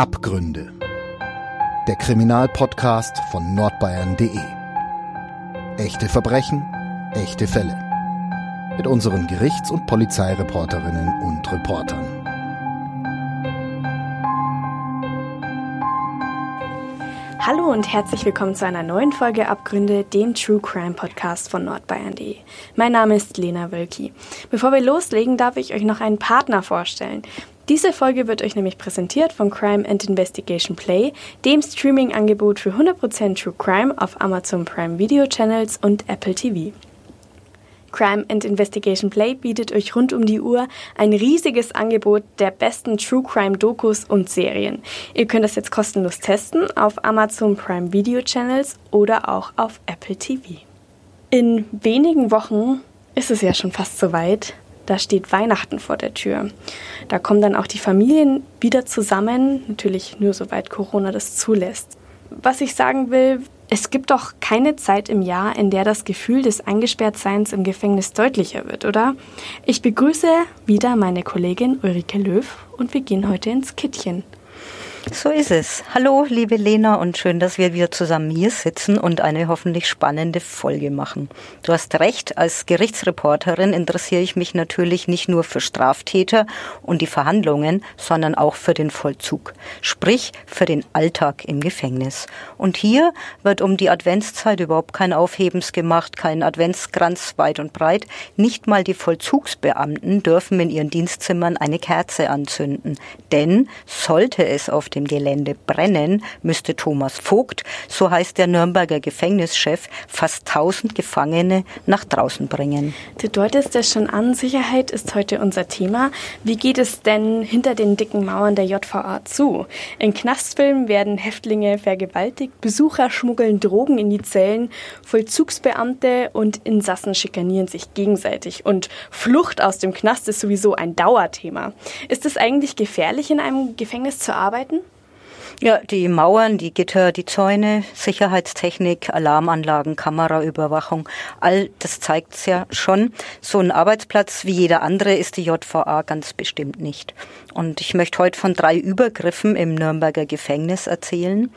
Abgründe. Der Kriminalpodcast von nordbayern.de. Echte Verbrechen, echte Fälle. Mit unseren Gerichts- und Polizeireporterinnen und Reportern. Hallo und herzlich willkommen zu einer neuen Folge Abgründe, dem True Crime Podcast von nordbayern.de. Mein Name ist Lena Wölki. Bevor wir loslegen, darf ich euch noch einen Partner vorstellen. Diese Folge wird euch nämlich präsentiert von Crime and Investigation Play, dem Streaming-Angebot für 100% True Crime auf Amazon Prime Video Channels und Apple TV. Crime and Investigation Play bietet euch rund um die Uhr ein riesiges Angebot der besten True Crime Dokus und Serien. Ihr könnt das jetzt kostenlos testen auf Amazon Prime Video Channels oder auch auf Apple TV. In wenigen Wochen ist es ja schon fast soweit da steht Weihnachten vor der Tür. Da kommen dann auch die Familien wieder zusammen, natürlich nur soweit Corona das zulässt. Was ich sagen will, es gibt doch keine Zeit im Jahr, in der das Gefühl des Eingesperrtseins im Gefängnis deutlicher wird, oder? Ich begrüße wieder meine Kollegin Ulrike Löw und wir gehen heute ins Kittchen. So ist es. Hallo, liebe Lena, und schön, dass wir wieder zusammen hier sitzen und eine hoffentlich spannende Folge machen. Du hast recht, als Gerichtsreporterin interessiere ich mich natürlich nicht nur für Straftäter und die Verhandlungen, sondern auch für den Vollzug, sprich für den Alltag im Gefängnis. Und hier wird um die Adventszeit überhaupt kein Aufhebens gemacht, kein Adventskranz weit und breit. Nicht mal die Vollzugsbeamten dürfen in ihren Dienstzimmern eine Kerze anzünden. Denn sollte es auf dem Gelände brennen, müsste Thomas Vogt, so heißt der Nürnberger Gefängnischef, fast 1000 Gefangene nach draußen bringen. Du deutest es schon an, Sicherheit ist heute unser Thema. Wie geht es denn hinter den dicken Mauern der JVA zu? In Knastfilmen werden Häftlinge vergewaltigt, Besucher schmuggeln Drogen in die Zellen, Vollzugsbeamte und Insassen schikanieren sich gegenseitig und Flucht aus dem Knast ist sowieso ein Dauerthema. Ist es eigentlich gefährlich, in einem Gefängnis zu arbeiten? Ja, die Mauern, die Gitter, die Zäune, Sicherheitstechnik, Alarmanlagen, Kameraüberwachung, all das zeigt es ja schon. So ein Arbeitsplatz wie jeder andere ist die JVA ganz bestimmt nicht. Und ich möchte heute von drei Übergriffen im Nürnberger Gefängnis erzählen.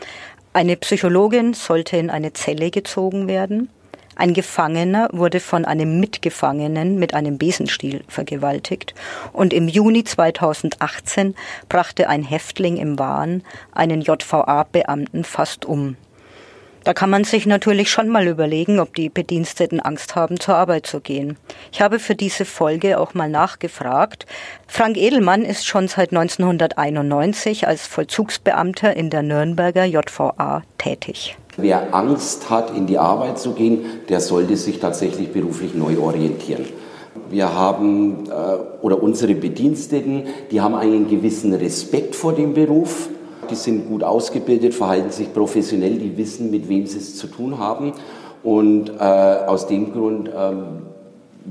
Eine Psychologin sollte in eine Zelle gezogen werden. Ein Gefangener wurde von einem Mitgefangenen mit einem Besenstiel vergewaltigt und im Juni 2018 brachte ein Häftling im Wahn einen JVA-Beamten fast um. Da kann man sich natürlich schon mal überlegen, ob die Bediensteten Angst haben, zur Arbeit zu gehen. Ich habe für diese Folge auch mal nachgefragt. Frank Edelmann ist schon seit 1991 als Vollzugsbeamter in der Nürnberger JVA tätig. Wer Angst hat, in die Arbeit zu gehen, der sollte sich tatsächlich beruflich neu orientieren. Wir haben, äh, oder unsere Bediensteten, die haben einen gewissen Respekt vor dem Beruf. Die sind gut ausgebildet, verhalten sich professionell, die wissen, mit wem sie es zu tun haben. Und äh, aus dem Grund, ähm,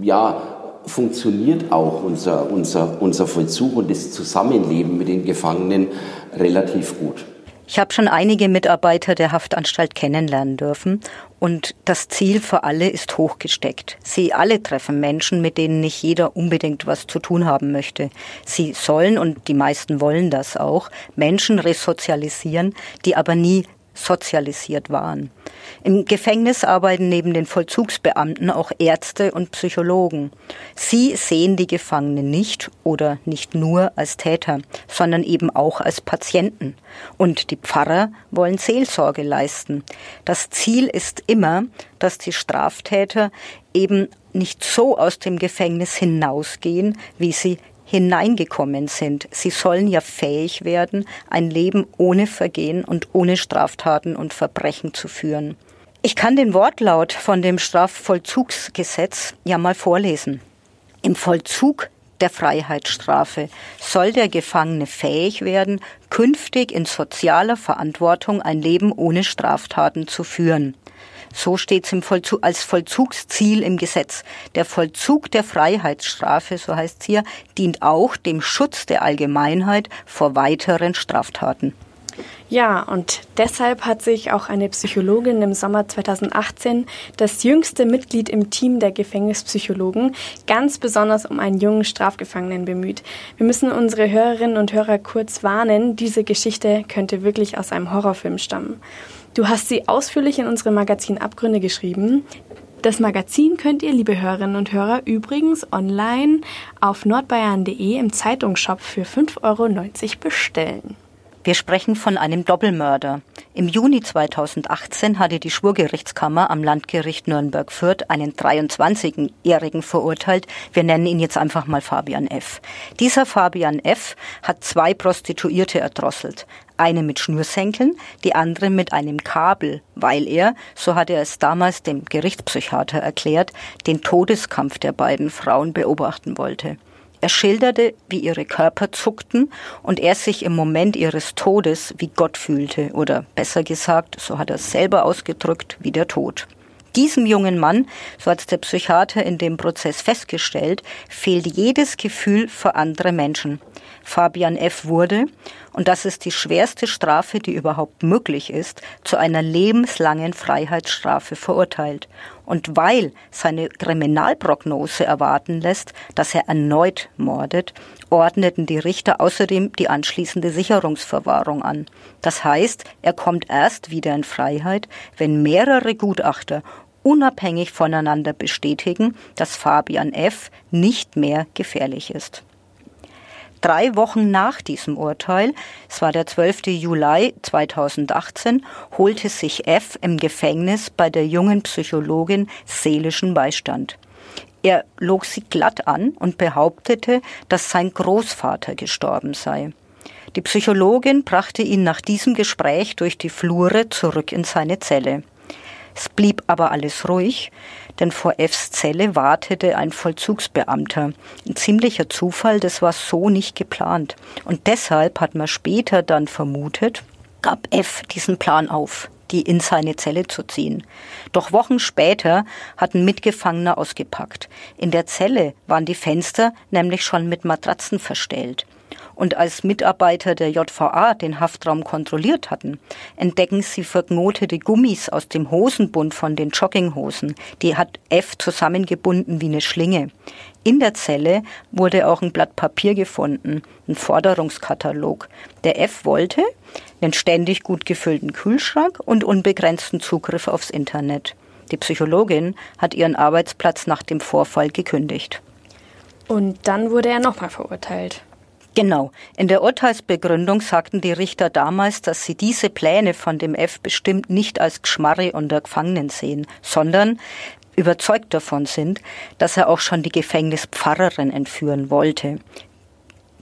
ja, funktioniert auch unser, unser, unser Vollzug und das Zusammenleben mit den Gefangenen relativ gut. Ich habe schon einige Mitarbeiter der Haftanstalt kennenlernen dürfen und das Ziel für alle ist hochgesteckt. Sie alle treffen Menschen, mit denen nicht jeder unbedingt was zu tun haben möchte. Sie sollen, und die meisten wollen das auch, Menschen resozialisieren, die aber nie sozialisiert waren. Im Gefängnis arbeiten neben den Vollzugsbeamten auch Ärzte und Psychologen. Sie sehen die Gefangenen nicht oder nicht nur als Täter, sondern eben auch als Patienten. Und die Pfarrer wollen Seelsorge leisten. Das Ziel ist immer, dass die Straftäter eben nicht so aus dem Gefängnis hinausgehen, wie sie hineingekommen sind. Sie sollen ja fähig werden, ein Leben ohne Vergehen und ohne Straftaten und Verbrechen zu führen. Ich kann den Wortlaut von dem Strafvollzugsgesetz ja mal vorlesen. Im Vollzug der Freiheitsstrafe soll der Gefangene fähig werden, künftig in sozialer Verantwortung ein Leben ohne Straftaten zu führen. So steht es Vollzug, als Vollzugsziel im Gesetz. Der Vollzug der Freiheitsstrafe, so heißt es hier, dient auch dem Schutz der Allgemeinheit vor weiteren Straftaten. Ja, und deshalb hat sich auch eine Psychologin im Sommer 2018, das jüngste Mitglied im Team der Gefängnispsychologen, ganz besonders um einen jungen Strafgefangenen bemüht. Wir müssen unsere Hörerinnen und Hörer kurz warnen, diese Geschichte könnte wirklich aus einem Horrorfilm stammen. Du hast sie ausführlich in unserem Magazin Abgründe geschrieben. Das Magazin könnt ihr, liebe Hörerinnen und Hörer, übrigens online auf nordbayern.de im Zeitungsshop für 5,90 Euro bestellen. Wir sprechen von einem Doppelmörder. Im Juni 2018 hatte die Schwurgerichtskammer am Landgericht Nürnberg-Fürth einen 23-Jährigen verurteilt. Wir nennen ihn jetzt einfach mal Fabian F. Dieser Fabian F. hat zwei Prostituierte erdrosselt. Eine mit Schnürsenkeln, die andere mit einem Kabel, weil er, so hat er es damals dem Gerichtspsychiater erklärt, den Todeskampf der beiden Frauen beobachten wollte. Er schilderte, wie ihre Körper zuckten und er sich im Moment ihres Todes wie Gott fühlte oder besser gesagt, so hat er es selber ausgedrückt, wie der Tod. Diesem jungen Mann, so hat der Psychiater in dem Prozess festgestellt, fehlt jedes Gefühl für andere Menschen. Fabian F. wurde, und das ist die schwerste Strafe, die überhaupt möglich ist, zu einer lebenslangen Freiheitsstrafe verurteilt. Und weil seine Kriminalprognose erwarten lässt, dass er erneut mordet, ordneten die Richter außerdem die anschließende Sicherungsverwahrung an. Das heißt, er kommt erst wieder in Freiheit, wenn mehrere Gutachter unabhängig voneinander bestätigen, dass Fabian F. nicht mehr gefährlich ist. Drei Wochen nach diesem Urteil, es war der 12. Juli 2018, holte sich F im Gefängnis bei der jungen Psychologin seelischen Beistand. Er log sie glatt an und behauptete, dass sein Großvater gestorben sei. Die Psychologin brachte ihn nach diesem Gespräch durch die Flure zurück in seine Zelle. Es blieb aber alles ruhig, denn vor Fs Zelle wartete ein Vollzugsbeamter. Ein ziemlicher Zufall, das war so nicht geplant. Und deshalb hat man später dann vermutet, gab F diesen Plan auf die in seine Zelle zu ziehen. Doch Wochen später hat ein Mitgefangener ausgepackt. In der Zelle waren die Fenster nämlich schon mit Matratzen verstellt und als Mitarbeiter der JVA den Haftraum kontrolliert hatten, entdecken sie verknotete Gummis aus dem Hosenbund von den Jogginghosen. Die hat F zusammengebunden wie eine Schlinge. In der Zelle wurde auch ein Blatt Papier gefunden, ein Forderungskatalog. Der F wollte einen ständig gut gefüllten Kühlschrank und unbegrenzten Zugriff aufs Internet. Die Psychologin hat ihren Arbeitsplatz nach dem Vorfall gekündigt. Und dann wurde er nochmal verurteilt. Genau. In der Urteilsbegründung sagten die Richter damals, dass sie diese Pläne von dem F bestimmt nicht als Geschmarre unter Gefangenen sehen, sondern überzeugt davon sind, dass er auch schon die Gefängnispfarrerin entführen wollte.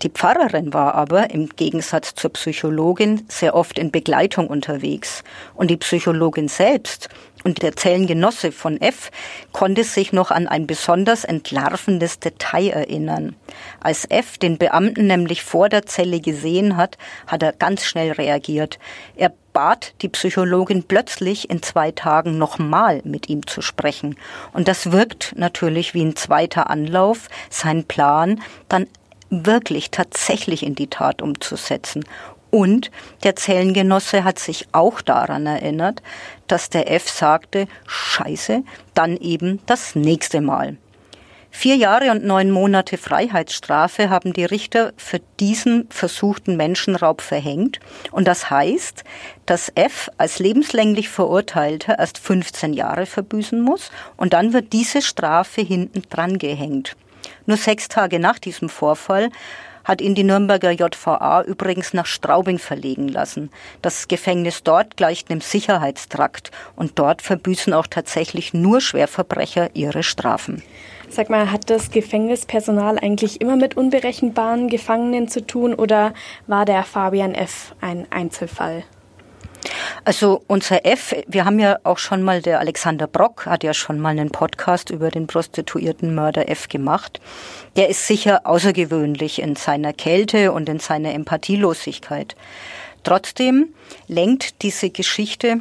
Die Pfarrerin war aber im Gegensatz zur Psychologin sehr oft in Begleitung unterwegs. Und die Psychologin selbst und der Zellengenosse von F konnte sich noch an ein besonders entlarvendes Detail erinnern. Als F den Beamten nämlich vor der Zelle gesehen hat, hat er ganz schnell reagiert. Er bat die Psychologin plötzlich in zwei Tagen nochmal mit ihm zu sprechen. Und das wirkt natürlich wie ein zweiter Anlauf, sein Plan dann wirklich tatsächlich in die Tat umzusetzen. Und der Zellengenosse hat sich auch daran erinnert, dass der F sagte, Scheiße, dann eben das nächste Mal. Vier Jahre und neun Monate Freiheitsstrafe haben die Richter für diesen versuchten Menschenraub verhängt. Und das heißt, dass F als lebenslänglich Verurteilter erst 15 Jahre verbüßen muss und dann wird diese Strafe hinten dran gehängt. Nur sechs Tage nach diesem Vorfall hat ihn die Nürnberger JVA übrigens nach Straubing verlegen lassen. Das Gefängnis dort gleicht einem Sicherheitstrakt und dort verbüßen auch tatsächlich nur Schwerverbrecher ihre Strafen. Sag mal, hat das Gefängnispersonal eigentlich immer mit unberechenbaren Gefangenen zu tun oder war der Fabian F. ein Einzelfall? Also unser F, wir haben ja auch schon mal, der Alexander Brock hat ja schon mal einen Podcast über den prostituierten Mörder F gemacht. Der ist sicher außergewöhnlich in seiner Kälte und in seiner Empathielosigkeit. Trotzdem lenkt diese Geschichte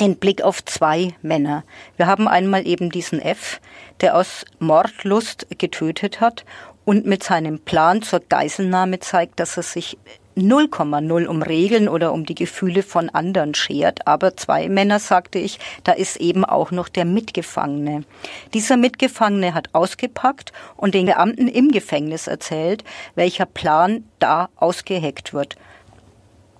den Blick auf zwei Männer. Wir haben einmal eben diesen F, der aus Mordlust getötet hat und mit seinem Plan zur Geiselnahme zeigt, dass er sich 0,0 um Regeln oder um die Gefühle von anderen schert. Aber zwei Männer, sagte ich, da ist eben auch noch der Mitgefangene. Dieser Mitgefangene hat ausgepackt und den Beamten im Gefängnis erzählt, welcher Plan da ausgeheckt wird.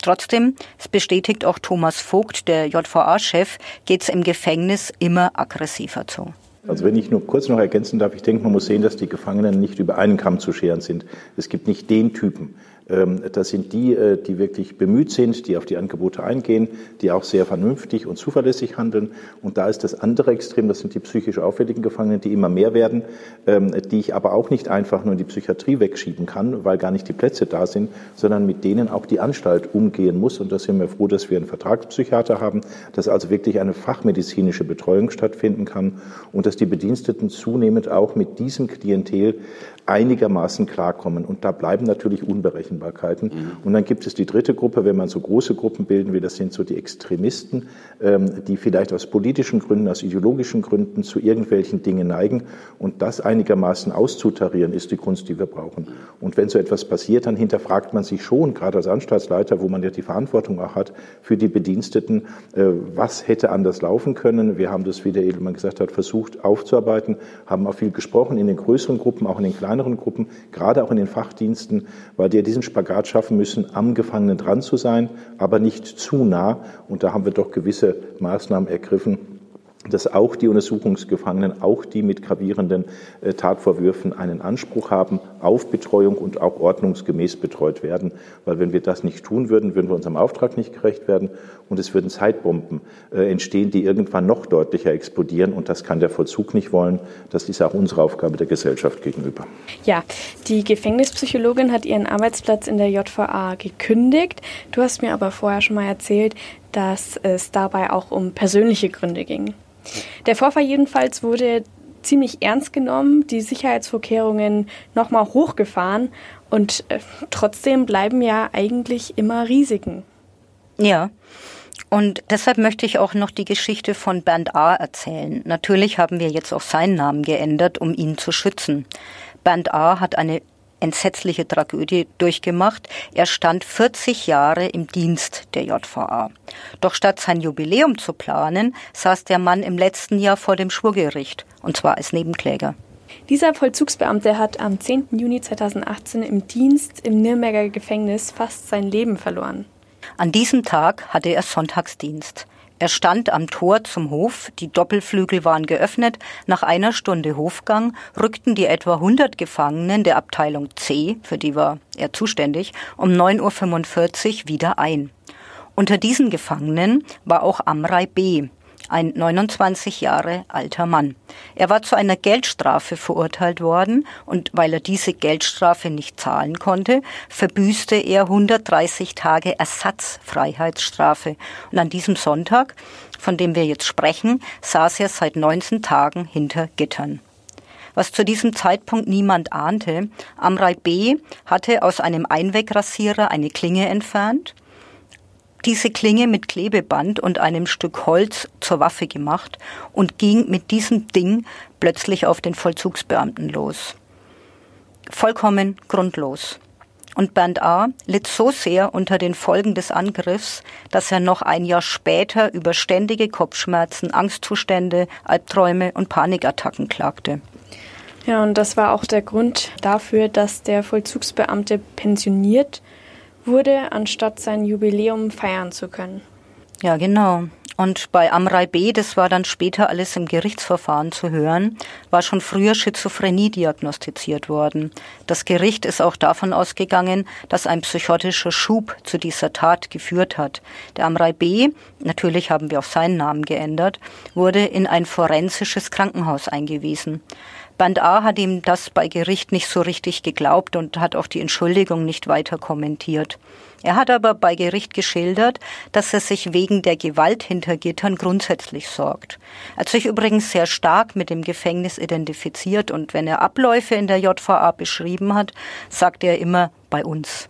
Trotzdem, es bestätigt auch Thomas Vogt, der JVA-Chef, geht es im Gefängnis immer aggressiver zu. Also wenn ich nur kurz noch ergänzen darf, ich denke, man muss sehen, dass die Gefangenen nicht über einen Kamm zu scheren sind. Es gibt nicht den Typen. Ähm, das sind die, äh, die wirklich bemüht sind, die auf die Angebote eingehen, die auch sehr vernünftig und zuverlässig handeln. Und da ist das andere Extrem, das sind die psychisch auffälligen Gefangenen, die immer mehr werden, ähm, die ich aber auch nicht einfach nur in die Psychiatrie wegschieben kann, weil gar nicht die Plätze da sind, sondern mit denen auch die Anstalt umgehen muss. Und da sind wir froh, dass wir einen Vertragspsychiater haben, dass also wirklich eine fachmedizinische Betreuung stattfinden kann und dass die Bediensteten zunehmend auch mit diesem Klientel einigermaßen klarkommen. Und da bleiben natürlich Unberechenbarkeiten. Mhm. Und dann gibt es die dritte Gruppe, wenn man so große Gruppen bilden will, das sind so die Extremisten, ähm, die vielleicht aus politischen Gründen, aus ideologischen Gründen zu irgendwelchen Dingen neigen. Und das einigermaßen auszutarieren, ist die Kunst, die wir brauchen. Und wenn so etwas passiert, dann hinterfragt man sich schon, gerade als Anstaltsleiter, wo man ja die Verantwortung auch hat, für die Bediensteten, äh, was hätte anders laufen können. Wir haben das, wie der Edelmann gesagt hat, versucht aufzuarbeiten, haben auch viel gesprochen in den größeren Gruppen, auch in den kleinen kleineren Gruppen, gerade auch in den Fachdiensten, weil die ja diesen Spagat schaffen müssen, am Gefangenen dran zu sein, aber nicht zu nah. Und da haben wir doch gewisse Maßnahmen ergriffen, dass auch die Untersuchungsgefangenen, auch die mit gravierenden äh, Tatvorwürfen einen Anspruch haben auf Betreuung und auch ordnungsgemäß betreut werden. Weil wenn wir das nicht tun würden, würden wir unserem Auftrag nicht gerecht werden und es würden Zeitbomben äh, entstehen, die irgendwann noch deutlicher explodieren und das kann der Vollzug nicht wollen. Das ist auch unsere Aufgabe der Gesellschaft gegenüber. Ja, die Gefängnispsychologin hat ihren Arbeitsplatz in der JVA gekündigt. Du hast mir aber vorher schon mal erzählt, dass es dabei auch um persönliche Gründe ging. Der Vorfall jedenfalls wurde ziemlich ernst genommen, die Sicherheitsvorkehrungen nochmal hochgefahren und äh, trotzdem bleiben ja eigentlich immer Risiken. Ja. Und deshalb möchte ich auch noch die Geschichte von Bernd A. erzählen. Natürlich haben wir jetzt auch seinen Namen geändert, um ihn zu schützen. Bernd A. hat eine entsetzliche Tragödie durchgemacht. Er stand 40 Jahre im Dienst der JVA. Doch statt sein Jubiläum zu planen, saß der Mann im letzten Jahr vor dem Schwurgericht, und zwar als Nebenkläger. Dieser Vollzugsbeamte hat am 10. Juni 2018 im Dienst im Nürnberger Gefängnis fast sein Leben verloren. An diesem Tag hatte er Sonntagsdienst. Er stand am Tor zum Hof, die Doppelflügel waren geöffnet. Nach einer Stunde Hofgang rückten die etwa 100 Gefangenen der Abteilung C, für die war er zuständig, um 9.45 Uhr wieder ein. Unter diesen Gefangenen war auch Amrei B., ein 29 Jahre alter Mann. Er war zu einer Geldstrafe verurteilt worden und weil er diese Geldstrafe nicht zahlen konnte, verbüßte er 130 Tage Ersatzfreiheitsstrafe. Und an diesem Sonntag, von dem wir jetzt sprechen, saß er seit 19 Tagen hinter Gittern. Was zu diesem Zeitpunkt niemand ahnte, Amrei B. hatte aus einem Einwegrasierer eine Klinge entfernt, diese Klinge mit Klebeband und einem Stück Holz zur Waffe gemacht und ging mit diesem Ding plötzlich auf den Vollzugsbeamten los. Vollkommen grundlos. Und Bernd A. litt so sehr unter den Folgen des Angriffs, dass er noch ein Jahr später über ständige Kopfschmerzen, Angstzustände, Albträume und Panikattacken klagte. Ja, und das war auch der Grund dafür, dass der Vollzugsbeamte pensioniert wurde, anstatt sein Jubiläum feiern zu können. Ja, genau. Und bei Amrei B., das war dann später alles im Gerichtsverfahren zu hören, war schon früher Schizophrenie diagnostiziert worden. Das Gericht ist auch davon ausgegangen, dass ein psychotischer Schub zu dieser Tat geführt hat. Der Amrei B., natürlich haben wir auch seinen Namen geändert, wurde in ein forensisches Krankenhaus eingewiesen. Band A hat ihm das bei Gericht nicht so richtig geglaubt und hat auch die Entschuldigung nicht weiter kommentiert. Er hat aber bei Gericht geschildert, dass er sich wegen der Gewalt hinter Gittern grundsätzlich sorgt. Er hat sich übrigens sehr stark mit dem Gefängnis identifiziert und wenn er Abläufe in der JVA beschrieben hat, sagt er immer bei uns.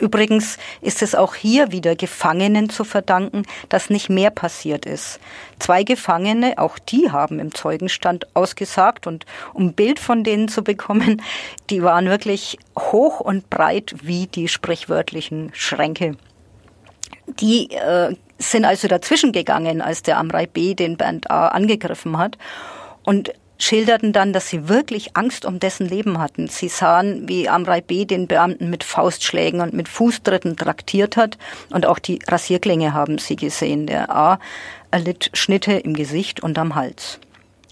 Übrigens ist es auch hier wieder Gefangenen zu verdanken, dass nicht mehr passiert ist. Zwei Gefangene, auch die haben im Zeugenstand ausgesagt und um Bild von denen zu bekommen, die waren wirklich hoch und breit wie die sprichwörtlichen Schränke. Die äh, sind also dazwischen gegangen, als der Amrei B. den Bernd A. angegriffen hat. Und schilderten dann, dass sie wirklich Angst um dessen Leben hatten. Sie sahen, wie Amrei B. den Beamten mit Faustschlägen und mit Fußtritten traktiert hat und auch die Rasierklinge haben sie gesehen. Der A. erlitt Schnitte im Gesicht und am Hals.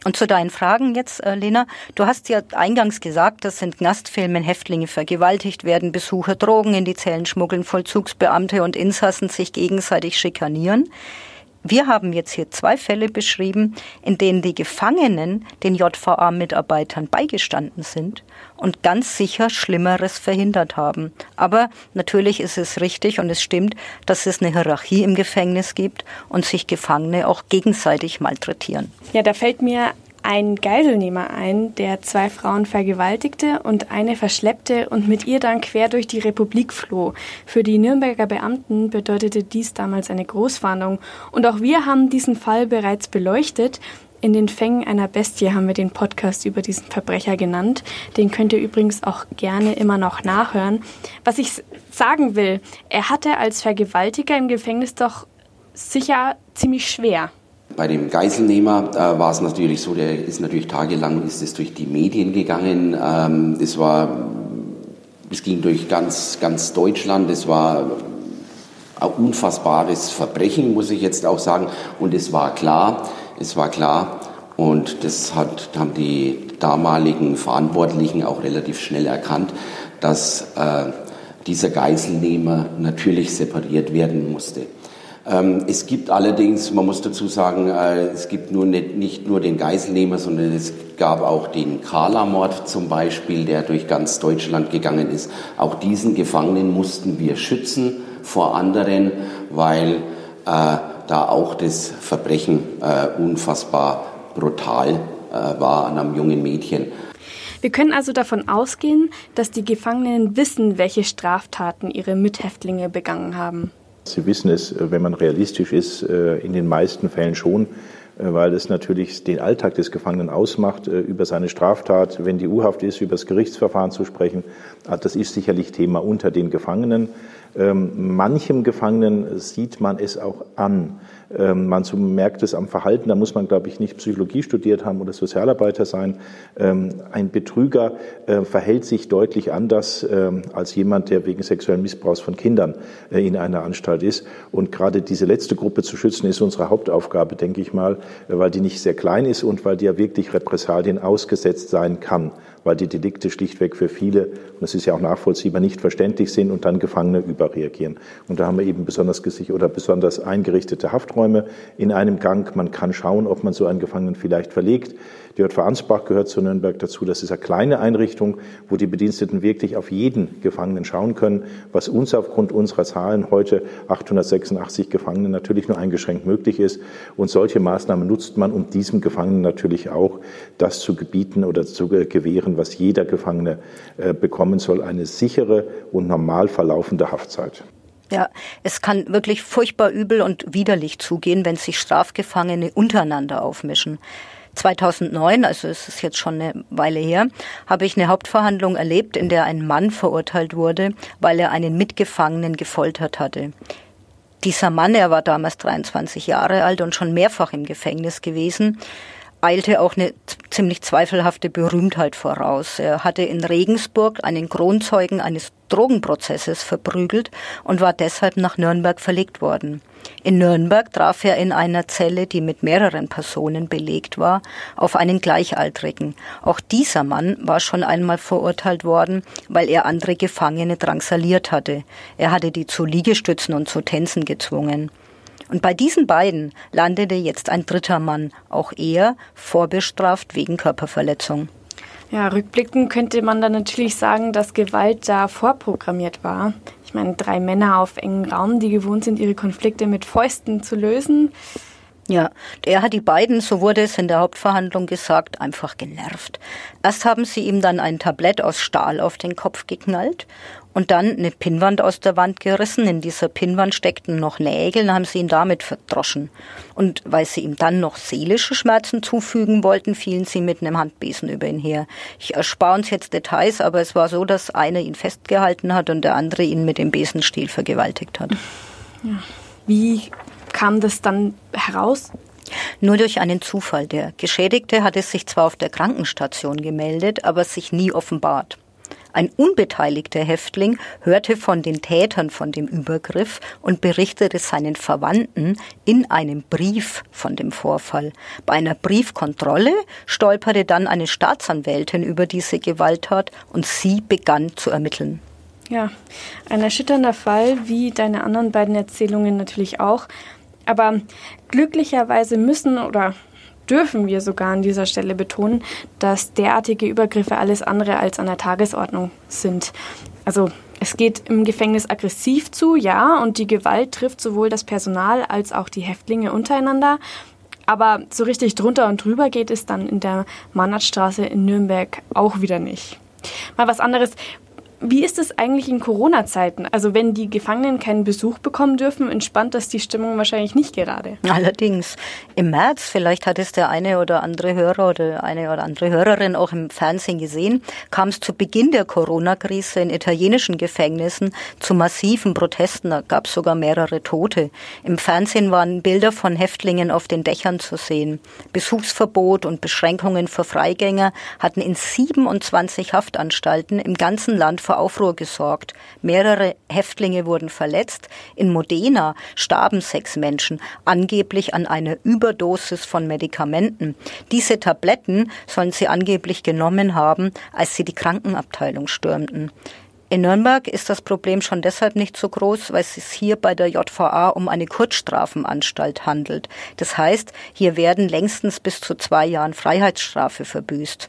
Und zu deinen Fragen jetzt, äh, Lena. Du hast ja eingangs gesagt, das sind Knastfilmen, Häftlinge vergewaltigt werden, Besucher Drogen in die Zellen schmuggeln, Vollzugsbeamte und Insassen sich gegenseitig schikanieren. Wir haben jetzt hier zwei Fälle beschrieben, in denen die Gefangenen den JVA-Mitarbeitern beigestanden sind und ganz sicher Schlimmeres verhindert haben. Aber natürlich ist es richtig und es stimmt, dass es eine Hierarchie im Gefängnis gibt und sich Gefangene auch gegenseitig malträtieren. Ja, da fällt mir ein Geiselnehmer ein, der zwei Frauen vergewaltigte und eine verschleppte und mit ihr dann quer durch die Republik floh. Für die Nürnberger Beamten bedeutete dies damals eine Großfahndung. Und auch wir haben diesen Fall bereits beleuchtet. In den Fängen einer Bestie haben wir den Podcast über diesen Verbrecher genannt. Den könnt ihr übrigens auch gerne immer noch nachhören. Was ich sagen will, er hatte als Vergewaltiger im Gefängnis doch sicher ziemlich schwer. Bei dem Geiselnehmer äh, war es natürlich so, der ist natürlich tagelang ist es durch die Medien gegangen. Ähm, es war, es ging durch ganz, ganz Deutschland. Es war ein unfassbares Verbrechen, muss ich jetzt auch sagen. Und es war klar, es war klar. Und das hat, haben die damaligen Verantwortlichen auch relativ schnell erkannt, dass äh, dieser Geiselnehmer natürlich separiert werden musste. Ähm, es gibt allerdings, man muss dazu sagen, äh, es gibt nur nicht, nicht nur den Geiselnehmer, sondern es gab auch den Kala-Mord zum Beispiel, der durch ganz Deutschland gegangen ist. Auch diesen Gefangenen mussten wir schützen vor anderen, weil äh, da auch das Verbrechen äh, unfassbar brutal äh, war an einem jungen Mädchen. Wir können also davon ausgehen, dass die Gefangenen wissen, welche Straftaten ihre Mithäftlinge begangen haben. Sie wissen es, äh, wenn man realistisch ist, äh, in den meisten Fällen schon, äh, weil es natürlich den Alltag des Gefangenen ausmacht, über seine Straftat, wenn die U-Haft ist, über das Gerichtsverfahren zu sprechen. Ah, das ist sicherlich Thema unter den Gefangenen. Ähm, manchem Gefangenen sieht man es auch an. Ähm, man so merkt es am Verhalten, da muss man, glaube ich, nicht Psychologie studiert haben oder Sozialarbeiter sein. Ähm, ein Betrüger äh, verhält sich deutlich anders ähm, als jemand, der wegen sexuellen Missbrauchs von Kindern äh, in einer Anstalt ist. Und gerade diese letzte Gruppe zu schützen, ist unsere Hauptaufgabe, denke ich mal, äh, weil die nicht sehr klein ist und weil die ja wirklich Repressalien ausgesetzt sein kann weil die Delikte schlichtweg für viele, und das ist ja auch nachvollziehbar, nicht verständlich sind und dann Gefangene überreagieren. Und da haben wir eben besonders oder besonders eingerichtete Hafträume in einem Gang. Man kann schauen, ob man so einen Gefangenen vielleicht verlegt. Die JV Ansbach gehört zu Nürnberg dazu. Das ist eine kleine Einrichtung, wo die Bediensteten wirklich auf jeden Gefangenen schauen können, was uns aufgrund unserer Zahlen heute 886 Gefangene natürlich nur eingeschränkt möglich ist. Und solche Maßnahmen nutzt man, um diesem Gefangenen natürlich auch das zu gebieten oder zu gewähren, was jeder Gefangene äh, bekommen soll, eine sichere und normal verlaufende Haftzeit. Ja, es kann wirklich furchtbar übel und widerlich zugehen, wenn sich Strafgefangene untereinander aufmischen. 2009, also es ist jetzt schon eine Weile her, habe ich eine Hauptverhandlung erlebt, in der ein Mann verurteilt wurde, weil er einen Mitgefangenen gefoltert hatte. Dieser Mann, er war damals 23 Jahre alt und schon mehrfach im Gefängnis gewesen, eilte auch eine ziemlich zweifelhafte Berühmtheit voraus. Er hatte in Regensburg einen Kronzeugen eines Drogenprozesses verprügelt und war deshalb nach Nürnberg verlegt worden. In Nürnberg traf er in einer Zelle, die mit mehreren Personen belegt war, auf einen Gleichaltrigen. Auch dieser Mann war schon einmal verurteilt worden, weil er andere Gefangene drangsaliert hatte. Er hatte die zu Liegestützen und zu Tänzen gezwungen. Und bei diesen beiden landete jetzt ein dritter Mann, auch er vorbestraft wegen Körperverletzung. Ja, rückblickend könnte man dann natürlich sagen, dass Gewalt da vorprogrammiert war. Ich meine, drei Männer auf engem Raum, die gewohnt sind, ihre Konflikte mit Fäusten zu lösen. Ja, er hat die beiden, so wurde es in der Hauptverhandlung gesagt, einfach genervt. Erst haben sie ihm dann ein Tablett aus Stahl auf den Kopf geknallt und dann eine Pinnwand aus der Wand gerissen. In dieser Pinnwand steckten noch Nägel, haben sie ihn damit verdroschen. Und weil sie ihm dann noch seelische Schmerzen zufügen wollten, fielen sie mit einem Handbesen über ihn her. Ich erspare uns jetzt Details, aber es war so, dass einer ihn festgehalten hat und der andere ihn mit dem Besenstiel vergewaltigt hat. Ja. Wie kam das dann heraus? Nur durch einen Zufall. Der Geschädigte hatte sich zwar auf der Krankenstation gemeldet, aber sich nie offenbart. Ein unbeteiligter Häftling hörte von den Tätern von dem Übergriff und berichtete seinen Verwandten in einem Brief von dem Vorfall. Bei einer Briefkontrolle stolperte dann eine Staatsanwältin über diese Gewalttat und sie begann zu ermitteln. Ja, ein erschütternder Fall, wie deine anderen beiden Erzählungen natürlich auch. Aber glücklicherweise müssen oder dürfen wir sogar an dieser Stelle betonen, dass derartige Übergriffe alles andere als an der Tagesordnung sind. Also es geht im Gefängnis aggressiv zu, ja, und die Gewalt trifft sowohl das Personal als auch die Häftlinge untereinander. Aber so richtig drunter und drüber geht es dann in der Mannardstraße in Nürnberg auch wieder nicht. Mal was anderes. Wie ist es eigentlich in Corona-Zeiten? Also wenn die Gefangenen keinen Besuch bekommen dürfen, entspannt das die Stimmung wahrscheinlich nicht gerade. Allerdings. Im März, vielleicht hat es der eine oder andere Hörer oder eine oder andere Hörerin auch im Fernsehen gesehen, kam es zu Beginn der Corona-Krise in italienischen Gefängnissen zu massiven Protesten. Da gab es sogar mehrere Tote. Im Fernsehen waren Bilder von Häftlingen auf den Dächern zu sehen. Besuchsverbot und Beschränkungen für Freigänger hatten in 27 Haftanstalten im ganzen Land vor Aufruhr gesorgt. Mehrere Häftlinge wurden verletzt. In Modena starben sechs Menschen, angeblich an einer Überdosis von Medikamenten. Diese Tabletten sollen sie angeblich genommen haben, als sie die Krankenabteilung stürmten. In Nürnberg ist das Problem schon deshalb nicht so groß, weil es sich hier bei der JVA um eine Kurzstrafenanstalt handelt. Das heißt, hier werden längstens bis zu zwei Jahren Freiheitsstrafe verbüßt.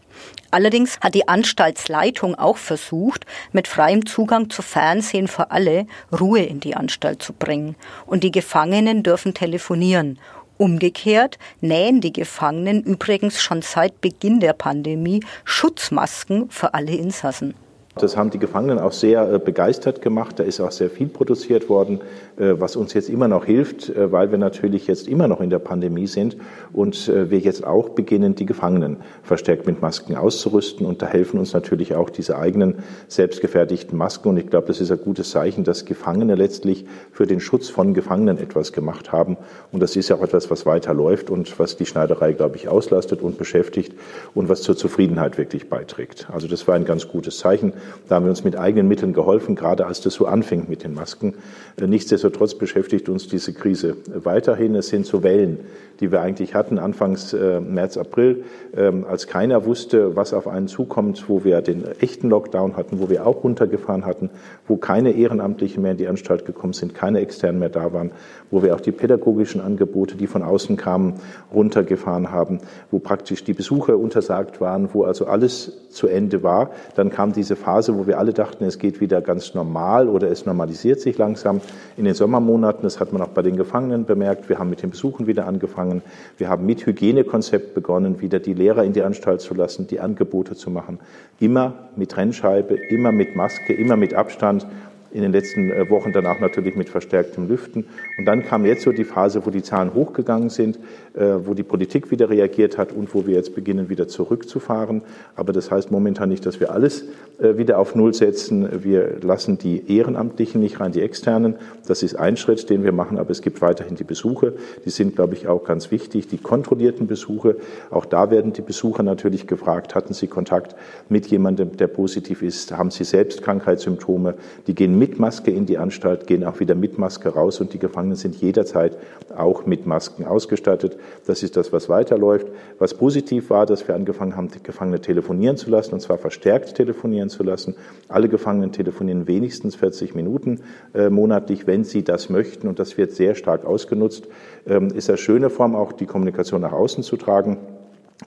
Allerdings hat die Anstaltsleitung auch versucht, mit freiem Zugang zu Fernsehen für alle Ruhe in die Anstalt zu bringen. Und die Gefangenen dürfen telefonieren. Umgekehrt nähen die Gefangenen übrigens schon seit Beginn der Pandemie Schutzmasken für alle Insassen. Das haben die Gefangenen auch sehr äh, begeistert gemacht. Da ist auch sehr viel produziert worden, was uns jetzt immer noch hilft, äh, weil wir natürlich jetzt immer noch in der Pandemie sind und wir jetzt auch beginnen, die Gefangenen verstärkt mit Masken auszurüsten. Und da helfen uns natürlich auch diese eigenen selbstgefertigten Masken. Und ich glaube, das ist ein gutes Zeichen, dass Gefangene letztlich für den Schutz von Gefangenen etwas gemacht haben. Und das ist ja auch etwas, was weiterläuft und was die Schneiderei, glaube ich, auslastet und beschäftigt und was zur Zufriedenheit wirklich beiträgt. Also das war ein ganz gutes Zeichen. Da haben wir uns mit eigenen Mitteln geholfen, gerade als das so anfing mit den Masken. Nichtsdestotrotz beschäftigt uns diese Krise weiterhin. Es sind so Wellen, die wir eigentlich hatten, anfangs äh, März, April, ähm, als keiner wusste, was auf einen zukommt, wo wir den echten Lockdown hatten, wo wir auch runtergefahren hatten, wo keine Ehrenamtlichen mehr in die Anstalt gekommen sind, keine externen mehr da waren, wo wir auch die pädagogischen Angebote, die von außen kamen, runtergefahren haben, wo praktisch die Besucher untersagt waren, wo also alles zu Ende war. Dann kam diese Phase, wo wir alle dachten, es geht wieder ganz normal oder es normalisiert sich langsam in den Sommermonaten. Das hat man auch bei den Gefangenen bemerkt. Wir haben mit den Besuchen wieder angefangen. Wir haben mit Hygienekonzept begonnen, wieder die Lehrer in die Anstalt zu lassen, die Angebote zu machen. Immer mit Trennscheibe, immer mit Maske, immer mit Abstand in den letzten äh, Wochen dann auch natürlich mit verstärktem Lüften. Und dann kam jetzt so die Phase, wo die Zahlen hochgegangen sind, äh, wo die Politik wieder reagiert hat und wo wir jetzt beginnen, wieder zurückzufahren. Aber das heißt momentan nicht, dass wir alles äh, wieder auf Null setzen. Wir lassen die Ehrenamtlichen nicht rein, die Externen. Das ist ein Schritt, den wir machen, aber es gibt weiterhin die Besuche. Die sind, glaube ich, auch ganz wichtig. Die kontrollierten Besuche, auch da werden die Besucher natürlich gefragt, hatten sie Kontakt mit jemandem, der positiv ist? Haben sie selbst Krankheitssymptome? Die gehen mit mit Maske in die Anstalt, gehen auch wieder mit Maske raus und die Gefangenen sind jederzeit auch mit Masken ausgestattet. Das ist das, was weiterläuft. Was positiv war, dass wir angefangen haben, die Gefangene telefonieren zu lassen und zwar verstärkt telefonieren zu lassen. Alle Gefangenen telefonieren wenigstens 40 Minuten äh, monatlich, wenn sie das möchten und das wird sehr stark ausgenutzt. Ähm, ist eine schöne Form auch, die Kommunikation nach außen zu tragen.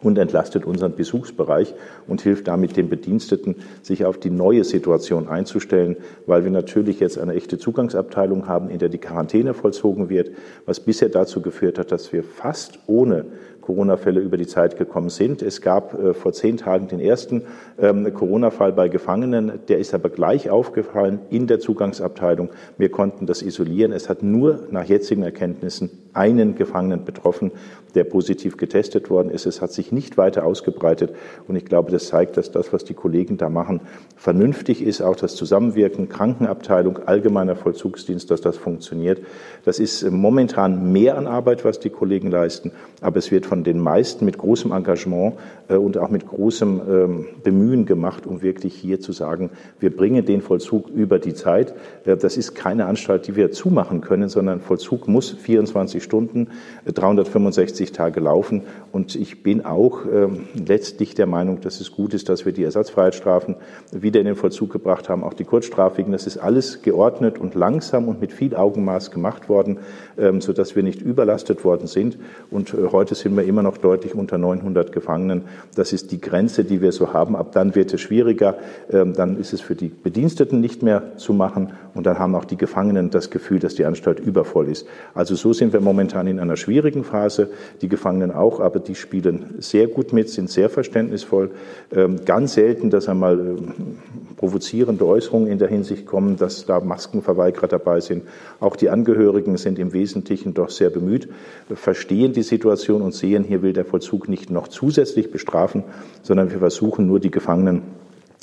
Und entlastet unseren Besuchsbereich und hilft damit den Bediensteten, sich auf die neue Situation einzustellen, weil wir natürlich jetzt eine echte Zugangsabteilung haben, in der die Quarantäne vollzogen wird, was bisher dazu geführt hat, dass wir fast ohne Corona-Fälle über die Zeit gekommen sind. Es gab äh, vor zehn Tagen den ersten ähm, Corona-Fall bei Gefangenen. Der ist aber gleich aufgefallen in der Zugangsabteilung. Wir konnten das isolieren. Es hat nur nach jetzigen Erkenntnissen einen Gefangenen betroffen, der positiv getestet worden ist. Es hat sich nicht weiter ausgebreitet. Und ich glaube, das zeigt, dass das, was die Kollegen da machen, vernünftig ist. Auch das Zusammenwirken, Krankenabteilung, allgemeiner Vollzugsdienst, dass das funktioniert. Das ist momentan mehr an Arbeit, was die Kollegen leisten. Aber es wird von den meisten mit großem Engagement äh, und auch mit großem ähm, Bemühen gemacht, um wirklich hier zu sagen, wir bringen den Vollzug über die Zeit. Äh, das ist keine Anstalt, die wir zumachen können, sondern Vollzug muss 24 Stunden, 365 äh, Tage laufen. Und ich bin auch ähm, letztlich der Meinung, dass es gut ist, dass wir die Ersatzfreiheitsstrafen wieder in den Vollzug gebracht haben, auch die kurzstrafigen. Das ist alles geordnet und langsam und mit viel Augenmaß gemacht worden, ähm, sodass wir nicht überlastet worden sind. Und heute sind wir immer noch deutlich unter 900 Gefangenen. Das ist die Grenze, die wir so haben. Ab dann wird es schwieriger. Ähm, dann ist es für die Bediensteten nicht mehr zu machen. Und dann haben auch die Gefangenen das Gefühl, dass die Anstalt übervoll ist. Also so sind wir momentan in einer schwierigen Phase. Die Gefangenen auch, aber die spielen sehr gut mit, sind sehr verständnisvoll. Ähm, ganz selten, dass einmal ähm, provozierende Äußerungen in der Hinsicht kommen, dass da Maskenverweigerer dabei sind. Auch die Angehörigen sind im Wesentlichen doch sehr bemüht, verstehen die Situation und sehen, hier will der Vollzug nicht noch zusätzlich bestrafen, sondern wir versuchen nur, die Gefangenen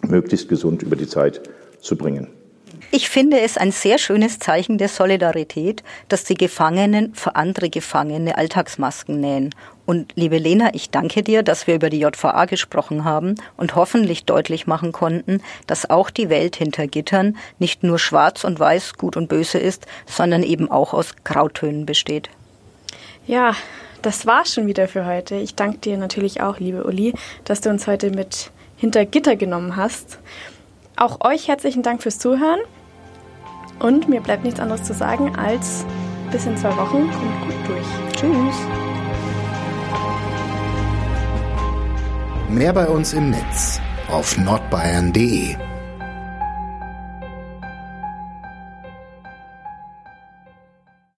möglichst gesund über die Zeit zu bringen. Ich finde es ein sehr schönes Zeichen der Solidarität, dass die Gefangenen für andere Gefangene Alltagsmasken nähen. Und liebe Lena, ich danke dir, dass wir über die JVA gesprochen haben und hoffentlich deutlich machen konnten, dass auch die Welt hinter Gittern nicht nur schwarz und weiß, gut und böse ist, sondern eben auch aus Grautönen besteht. Ja, das war's schon wieder für heute. Ich danke dir natürlich auch, liebe Uli, dass du uns heute mit hinter Gitter genommen hast. Auch euch herzlichen Dank fürs Zuhören. Und mir bleibt nichts anderes zu sagen als bis in zwei Wochen. Kommt gut durch. Tschüss. Mehr bei uns im Netz auf nordbayern.de